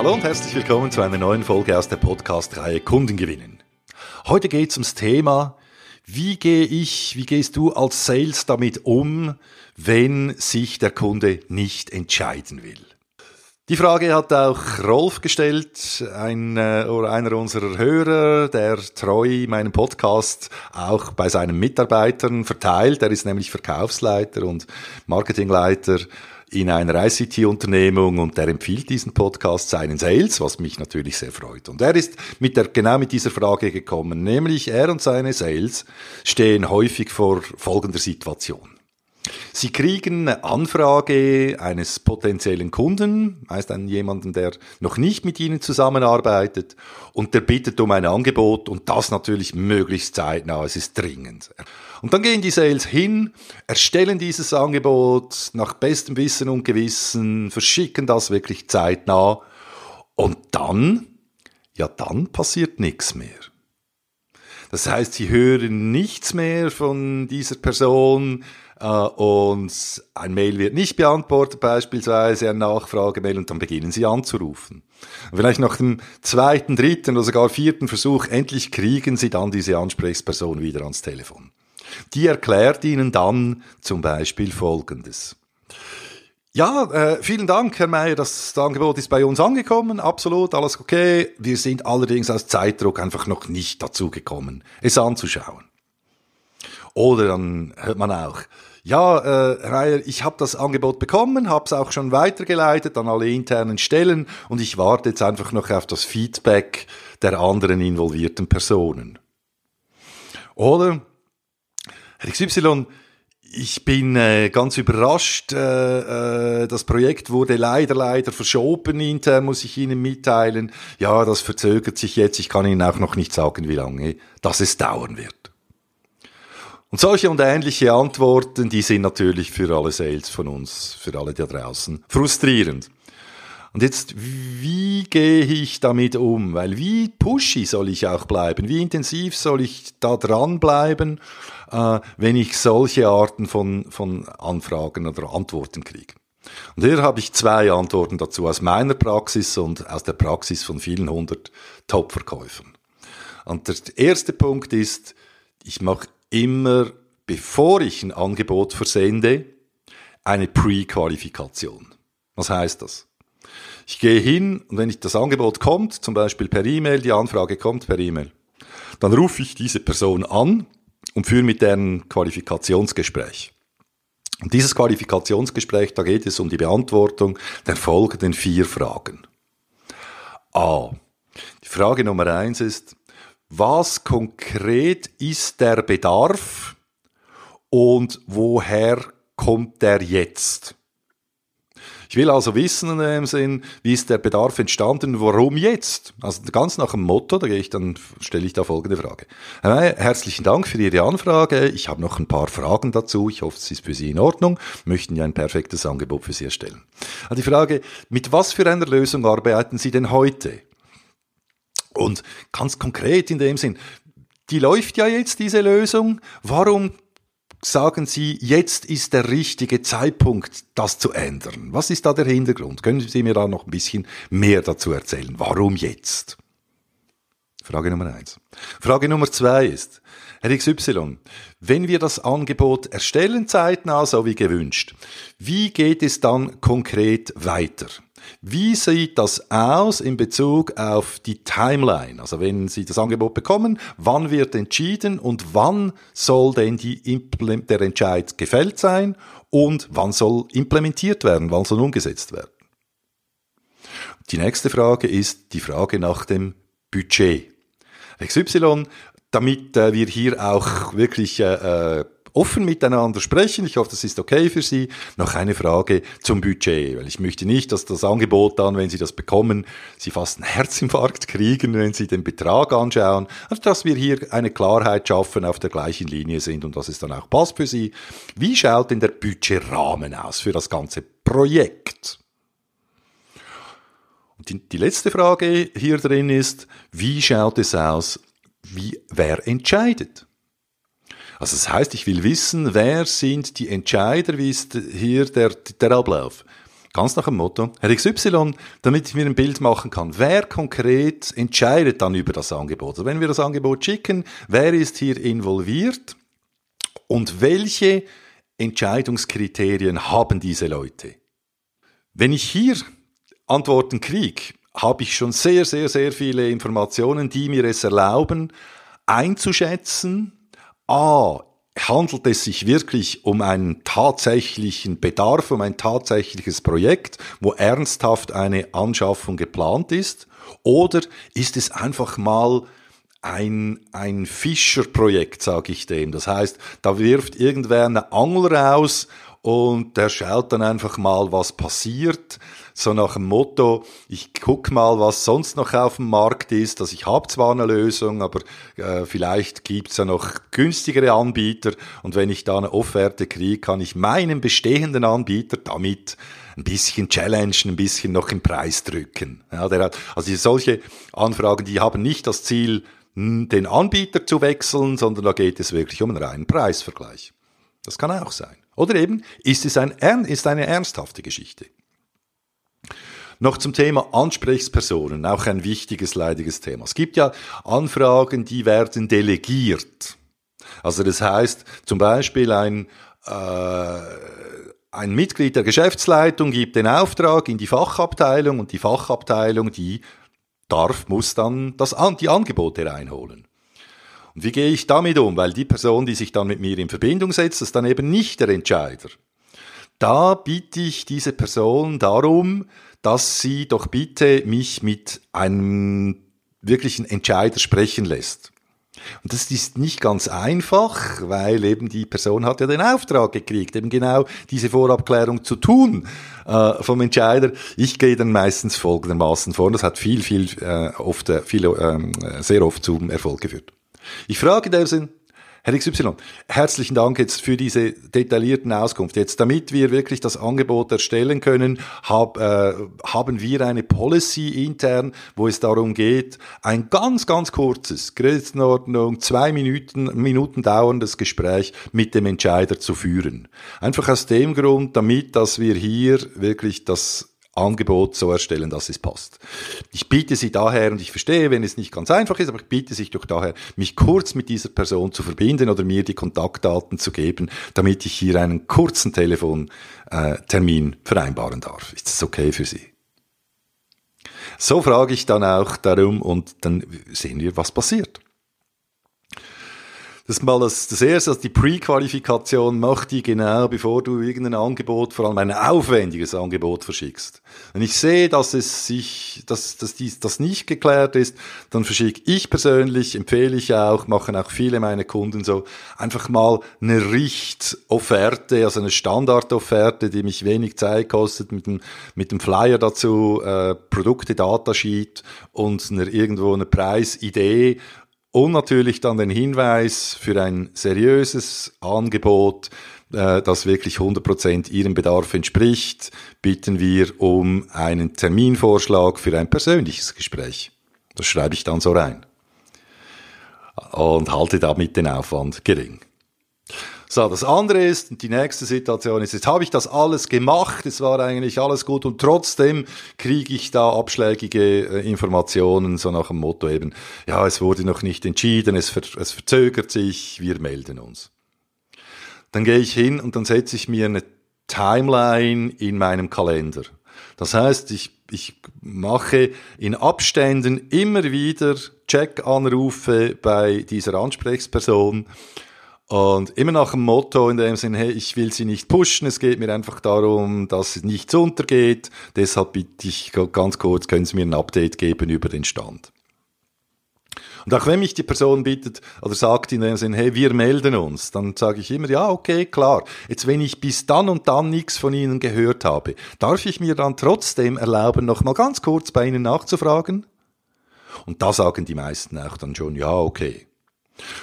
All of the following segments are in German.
Hallo und herzlich willkommen zu einer neuen Folge aus der Podcast-Reihe Kunden gewinnen. Heute geht es ums Thema, wie gehe ich, wie gehst du als Sales damit um, wenn sich der Kunde nicht entscheiden will? Die Frage hat auch Rolf gestellt, ein, äh, einer unserer Hörer, der treu meinen Podcast auch bei seinen Mitarbeitern verteilt. Er ist nämlich Verkaufsleiter und Marketingleiter in einer ICT-Unternehmung und der empfiehlt diesen Podcast seinen Sales, was mich natürlich sehr freut. Und er ist mit der, genau mit dieser Frage gekommen, nämlich er und seine Sales stehen häufig vor folgender Situation. Sie kriegen eine Anfrage eines potenziellen Kunden, meist einen jemanden, der noch nicht mit Ihnen zusammenarbeitet, und der bittet um ein Angebot und das natürlich möglichst zeitnah, es ist dringend. Und dann gehen die Sales hin, erstellen dieses Angebot nach bestem Wissen und Gewissen, verschicken das wirklich zeitnah und dann, ja dann passiert nichts mehr. Das heißt, sie hören nichts mehr von dieser Person, und ein Mail wird nicht beantwortet, beispielsweise ein Nachfragemail, und dann beginnen Sie anzurufen. Und vielleicht nach dem zweiten, dritten oder sogar vierten Versuch, endlich kriegen Sie dann diese Ansprechperson wieder ans Telefon. Die erklärt Ihnen dann zum Beispiel Folgendes. Ja, äh, vielen Dank, Herr Mayer. Das Angebot ist bei uns angekommen. Absolut, alles okay. Wir sind allerdings aus Zeitdruck einfach noch nicht dazu gekommen, es anzuschauen. Oder dann hört man auch, ja, äh, Herr Meier, ich habe das Angebot bekommen, habe es auch schon weitergeleitet an alle internen Stellen und ich warte jetzt einfach noch auf das Feedback der anderen involvierten Personen. Oder, Herr XY, ich bin äh, ganz überrascht. Äh, äh, das Projekt wurde leider, leider verschoben intern, muss ich Ihnen mitteilen. Ja, das verzögert sich jetzt. Ich kann Ihnen auch noch nicht sagen, wie lange das es dauern wird. Und solche und ähnliche Antworten, die sind natürlich für alle Sales von uns, für alle da draußen, frustrierend. Und jetzt, wie gehe ich damit um? Weil wie pushy soll ich auch bleiben? Wie intensiv soll ich da dranbleiben, äh, wenn ich solche Arten von, von Anfragen oder Antworten kriege? Und hier habe ich zwei Antworten dazu aus meiner Praxis und aus der Praxis von vielen hundert Top-Verkäufern. Und der erste Punkt ist, ich mache immer, bevor ich ein Angebot versende, eine Pre-Qualifikation. Was heißt das? Ich gehe hin und wenn ich das Angebot kommt, zum Beispiel per E-Mail, die Anfrage kommt per E-Mail, dann rufe ich diese Person an und führe mit deren Qualifikationsgespräch. Und dieses Qualifikationsgespräch, da geht es um die Beantwortung der folgenden vier Fragen. A. Die Frage Nummer eins ist, was konkret ist der Bedarf und woher kommt der jetzt? Ich will also wissen in dem Sinn, wie ist der Bedarf entstanden, warum jetzt? Also ganz nach dem Motto, da gehe ich dann, stelle ich da folgende Frage. Herzlichen Dank für Ihre Anfrage. Ich habe noch ein paar Fragen dazu. Ich hoffe, es ist für Sie in Ordnung. Möchten ja ein perfektes Angebot für Sie erstellen. Also die Frage, mit was für einer Lösung arbeiten Sie denn heute? Und ganz konkret in dem Sinn, die läuft ja jetzt, diese Lösung. Warum sagen Sie, jetzt ist der richtige Zeitpunkt, das zu ändern? Was ist da der Hintergrund? Können Sie mir da noch ein bisschen mehr dazu erzählen? Warum jetzt? Frage Nummer eins. Frage Nummer zwei ist, Herr XY, wenn wir das Angebot erstellen zeitnah, so wie gewünscht, wie geht es dann konkret weiter? Wie sieht das aus in Bezug auf die Timeline? Also wenn Sie das Angebot bekommen, wann wird entschieden und wann soll denn der Entscheid gefällt sein und wann soll implementiert werden, wann soll umgesetzt werden? Die nächste Frage ist die Frage nach dem Budget. XY, damit äh, wir hier auch wirklich äh, äh offen miteinander sprechen. Ich hoffe, das ist okay für Sie. Noch eine Frage zum Budget, weil ich möchte nicht, dass das Angebot dann, wenn Sie das bekommen, Sie fast einen Herzinfarkt kriegen, wenn Sie den Betrag anschauen. Also, dass wir hier eine Klarheit schaffen, auf der gleichen Linie sind und dass es dann auch passt für Sie. Wie schaut denn der Budgetrahmen aus für das ganze Projekt? Und die, die letzte Frage hier drin ist, wie schaut es aus, wie, wer entscheidet? Also das heißt, ich will wissen, wer sind die Entscheider, wie ist hier der, der Ablauf? Ganz nach dem Motto, Herr XY, damit ich mir ein Bild machen kann, wer konkret entscheidet dann über das Angebot? Also wenn wir das Angebot schicken, wer ist hier involviert und welche Entscheidungskriterien haben diese Leute? Wenn ich hier Antworten kriege, habe ich schon sehr, sehr, sehr viele Informationen, die mir es erlauben, einzuschätzen, a, handelt es sich wirklich um einen tatsächlichen Bedarf, um ein tatsächliches Projekt, wo ernsthaft eine Anschaffung geplant ist? Oder ist es einfach mal ein, ein Fischerprojekt, sage ich dem. Das heißt, da wirft irgendwer eine Angel raus und der schaut dann einfach mal, was passiert. So nach dem Motto, ich guck mal, was sonst noch auf dem Markt ist. Also ich habe zwar eine Lösung, aber äh, vielleicht gibt's ja noch günstigere Anbieter. Und wenn ich da eine Offerte kriege, kann ich meinen bestehenden Anbieter damit ein bisschen challengen, ein bisschen noch im Preis drücken. Ja, der hat, also solche Anfragen, die haben nicht das Ziel, den Anbieter zu wechseln, sondern da geht es wirklich um einen reinen Preisvergleich. Das kann auch sein. Oder eben, ist es ein, ist eine ernsthafte Geschichte? Noch zum Thema Ansprechpersonen, auch ein wichtiges, leidiges Thema. Es gibt ja Anfragen, die werden delegiert. Also das heißt, zum Beispiel ein, äh, ein Mitglied der Geschäftsleitung gibt den Auftrag in die Fachabteilung und die Fachabteilung, die darf, muss dann das, die Angebote reinholen. Und wie gehe ich damit um? Weil die Person, die sich dann mit mir in Verbindung setzt, ist dann eben nicht der Entscheider. Da bitte ich diese Person darum, dass sie doch bitte mich mit einem wirklichen Entscheider sprechen lässt. Und das ist nicht ganz einfach, weil eben die Person hat ja den Auftrag gekriegt, eben genau diese Vorabklärung zu tun äh, vom Entscheider. Ich gehe dann meistens folgendermaßen vor. Und das hat viel, viel, äh, oft, äh, viel, äh, sehr oft zum Erfolg geführt. Ich frage der Sinn, Herr XY, herzlichen Dank jetzt für diese detaillierten Auskunft. Jetzt, damit wir wirklich das Angebot erstellen können, hab, äh, haben wir eine Policy intern, wo es darum geht, ein ganz, ganz kurzes, Größenordnung, zwei Minuten, Minuten dauerndes Gespräch mit dem Entscheider zu führen. Einfach aus dem Grund, damit, dass wir hier wirklich das Angebot so erstellen, dass es passt. Ich biete Sie daher, und ich verstehe, wenn es nicht ganz einfach ist, aber ich biete sich doch daher, mich kurz mit dieser Person zu verbinden oder mir die Kontaktdaten zu geben, damit ich hier einen kurzen Telefontermin vereinbaren darf. Ist das okay für Sie? So frage ich dann auch darum und dann sehen wir, was passiert. Das ist mal das, das erste, also die Pre-Qualifikation macht die genau, bevor du irgendein Angebot, vor allem ein aufwendiges Angebot verschickst. Wenn ich sehe, dass es sich, dass, dass dies, das nicht geklärt ist, dann verschicke ich persönlich, empfehle ich auch, machen auch viele meiner Kunden so, einfach mal eine Richtofferte, also eine Standardofferte, die mich wenig Zeit kostet, mit dem, mit dem Flyer dazu, äh, Produkte, Datasheet und eine, irgendwo eine Preisidee und natürlich dann den Hinweis für ein seriöses Angebot, äh, das wirklich 100% Ihrem Bedarf entspricht, bitten wir um einen Terminvorschlag für ein persönliches Gespräch. Das schreibe ich dann so rein. Und halte damit den Aufwand gering. So, das andere ist, die nächste Situation ist, jetzt habe ich das alles gemacht, es war eigentlich alles gut und trotzdem kriege ich da abschlägige äh, Informationen, so nach dem Motto eben, ja, es wurde noch nicht entschieden, es, ver es verzögert sich, wir melden uns. Dann gehe ich hin und dann setze ich mir eine Timeline in meinem Kalender. Das heißt, ich, ich mache in Abständen immer wieder Check-Anrufe bei dieser Ansprechperson und immer nach dem Motto in dem Sinne, hey, ich will sie nicht pushen, es geht mir einfach darum, dass nichts untergeht. Deshalb bitte ich ganz kurz, können Sie mir ein Update geben über den Stand. Und auch wenn mich die Person bittet oder sagt in dem Sinne, hey, wir melden uns, dann sage ich immer, ja, okay, klar. Jetzt, wenn ich bis dann und dann nichts von Ihnen gehört habe, darf ich mir dann trotzdem erlauben, noch mal ganz kurz bei Ihnen nachzufragen? Und da sagen die meisten auch dann schon, ja, okay.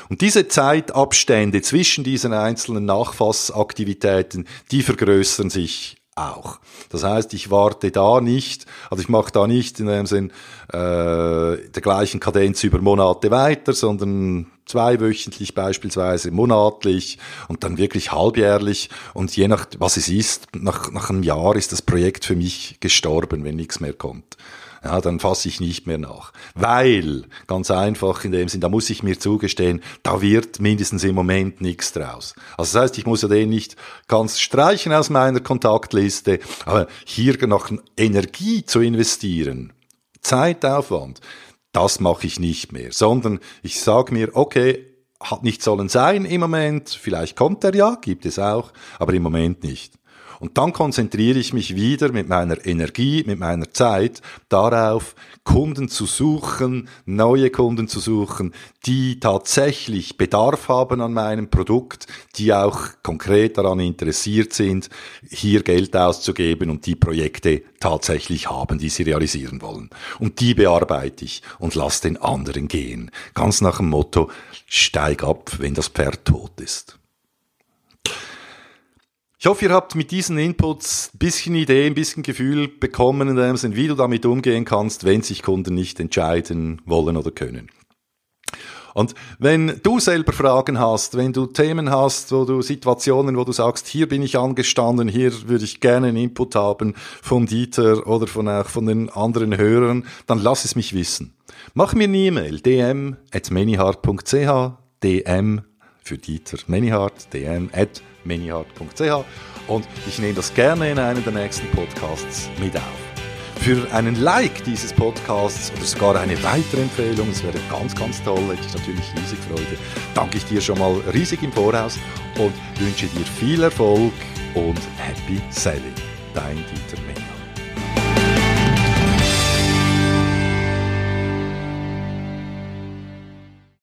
Und diese Zeitabstände zwischen diesen einzelnen Nachfassaktivitäten, die vergrößern sich auch. Das heißt, ich warte da nicht, also ich mache da nicht in dem Sinn äh, der gleichen Kadenz über Monate weiter, sondern zweiwöchentlich beispielsweise, monatlich und dann wirklich halbjährlich. Und je nach, was es ist, nach, nach einem Jahr ist das Projekt für mich gestorben, wenn nichts mehr kommt ja, dann fasse ich nicht mehr nach. Weil, ganz einfach in dem Sinn, da muss ich mir zugestehen, da wird mindestens im Moment nichts draus. Also das heißt, ich muss ja den nicht ganz streichen aus meiner Kontaktliste, aber hier noch Energie zu investieren, Zeitaufwand, das mache ich nicht mehr, sondern ich sage mir, okay, hat nicht sollen sein im Moment, vielleicht kommt er ja, gibt es auch, aber im Moment nicht. Und dann konzentriere ich mich wieder mit meiner Energie, mit meiner Zeit darauf, Kunden zu suchen, neue Kunden zu suchen, die tatsächlich Bedarf haben an meinem Produkt, die auch konkret daran interessiert sind, hier Geld auszugeben und die Projekte tatsächlich haben, die sie realisieren wollen. Und die bearbeite ich und lasse den anderen gehen. Ganz nach dem Motto, steig ab, wenn das Pferd tot ist. Ich hoffe, ihr habt mit diesen Inputs ein bisschen Idee, ein bisschen Gefühl bekommen, in dem Sinn, wie du damit umgehen kannst, wenn sich Kunden nicht entscheiden wollen oder können. Und wenn du selber Fragen hast, wenn du Themen hast, wo du Situationen, wo du sagst, hier bin ich angestanden, hier würde ich gerne einen Input haben vom Dieter oder von auch von den anderen Hörern, dann lass es mich wissen. Mach mir eine E-Mail, dm at manyhard.ch, dm für Dieter Manyhard, dm at manyhard.ch und ich nehme das gerne in einem der nächsten Podcasts mit auf. Für einen Like dieses Podcasts oder sogar eine weitere Empfehlung, das wäre ganz, ganz toll, hätte ich natürlich riesig Freude, danke ich dir schon mal riesig im Voraus und wünsche dir viel Erfolg und Happy Selling. Dein Dieter Manyhard.